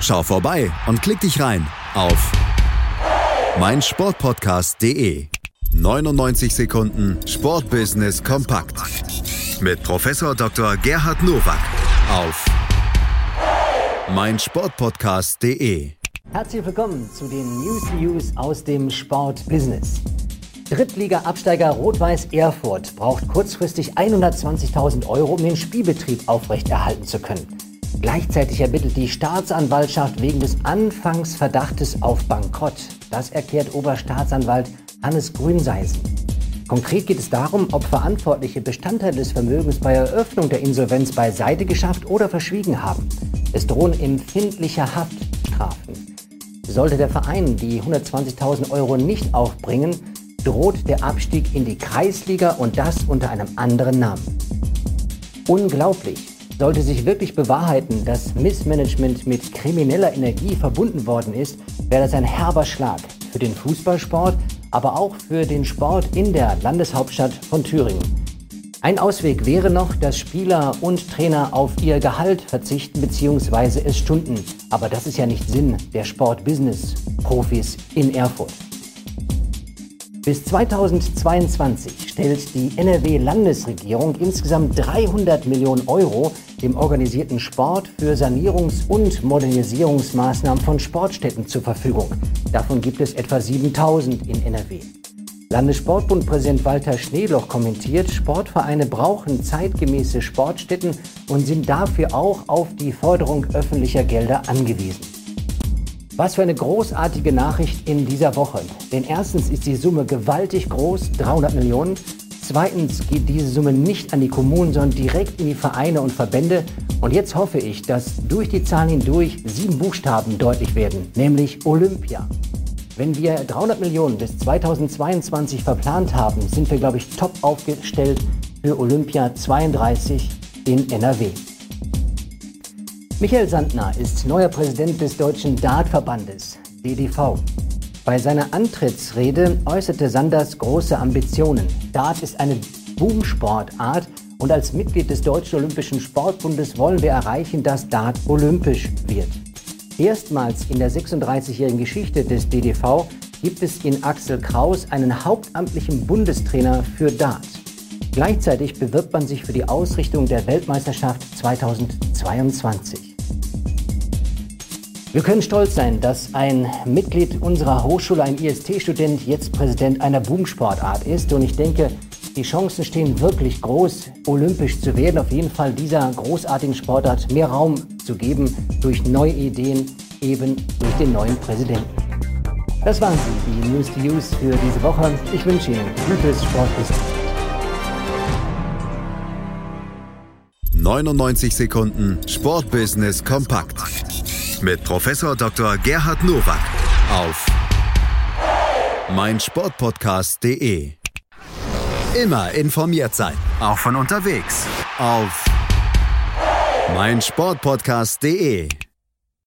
Schau vorbei und klick dich rein auf meinsportpodcast.de. 99 Sekunden Sportbusiness kompakt mit Professor Dr. Gerhard Nowak auf meinsportpodcast.de. Herzlich willkommen zu den News News aus dem Sportbusiness. Drittliga-Absteiger Rot-Weiß Erfurt braucht kurzfristig 120.000 Euro, um den Spielbetrieb aufrechterhalten zu können. Gleichzeitig ermittelt die Staatsanwaltschaft wegen des Anfangsverdachtes auf Bankrott. Das erklärt Oberstaatsanwalt Hannes Grünseisen. Konkret geht es darum, ob Verantwortliche Bestandteile des Vermögens bei Eröffnung der Insolvenz beiseite geschafft oder verschwiegen haben. Es drohen empfindliche Haftstrafen. Sollte der Verein die 120.000 Euro nicht aufbringen, droht der Abstieg in die Kreisliga und das unter einem anderen Namen. Unglaublich. Sollte sich wirklich bewahrheiten, dass Missmanagement mit krimineller Energie verbunden worden ist, wäre das ein herber Schlag für den Fußballsport, aber auch für den Sport in der Landeshauptstadt von Thüringen. Ein Ausweg wäre noch, dass Spieler und Trainer auf ihr Gehalt verzichten bzw. es stunden. Aber das ist ja nicht Sinn der Sport-Business-Profis in Erfurt. Bis 2022 stellt die NRW-Landesregierung insgesamt 300 Millionen Euro dem organisierten Sport für Sanierungs- und Modernisierungsmaßnahmen von Sportstätten zur Verfügung. Davon gibt es etwa 7000 in NRW. Landessportbundpräsident Walter Schneeloch kommentiert, Sportvereine brauchen zeitgemäße Sportstätten und sind dafür auch auf die Förderung öffentlicher Gelder angewiesen. Was für eine großartige Nachricht in dieser Woche. Denn erstens ist die Summe gewaltig groß, 300 Millionen. Zweitens geht diese Summe nicht an die Kommunen, sondern direkt in die Vereine und Verbände. Und jetzt hoffe ich, dass durch die Zahlen hindurch sieben Buchstaben deutlich werden, nämlich Olympia. Wenn wir 300 Millionen bis 2022 verplant haben, sind wir, glaube ich, top aufgestellt für Olympia 32 in NRW. Michael Sandner ist neuer Präsident des Deutschen Dartverbandes, DDV. Bei seiner Antrittsrede äußerte Sanders große Ambitionen. Dart ist eine Boomsportart und als Mitglied des Deutschen Olympischen Sportbundes wollen wir erreichen, dass Dart olympisch wird. Erstmals in der 36-jährigen Geschichte des DDV gibt es in Axel Kraus einen hauptamtlichen Bundestrainer für Dart. Gleichzeitig bewirbt man sich für die Ausrichtung der Weltmeisterschaft 2022. Wir können stolz sein, dass ein Mitglied unserer Hochschule, ein IST-Student, jetzt Präsident einer Boomsportart ist. Und ich denke, die Chancen stehen wirklich groß, olympisch zu werden. Auf jeden Fall dieser großartigen Sportart mehr Raum zu geben durch neue Ideen, eben durch den neuen Präsidenten. Das waren sie, die News to Use für diese Woche. Ich wünsche Ihnen gutes Sportwissen. 99 Sekunden Sportbusiness kompakt mit Professor Dr. Gerhard Nowak auf meinsportpodcast.de. Immer informiert sein, auch von unterwegs auf meinsportpodcast.de.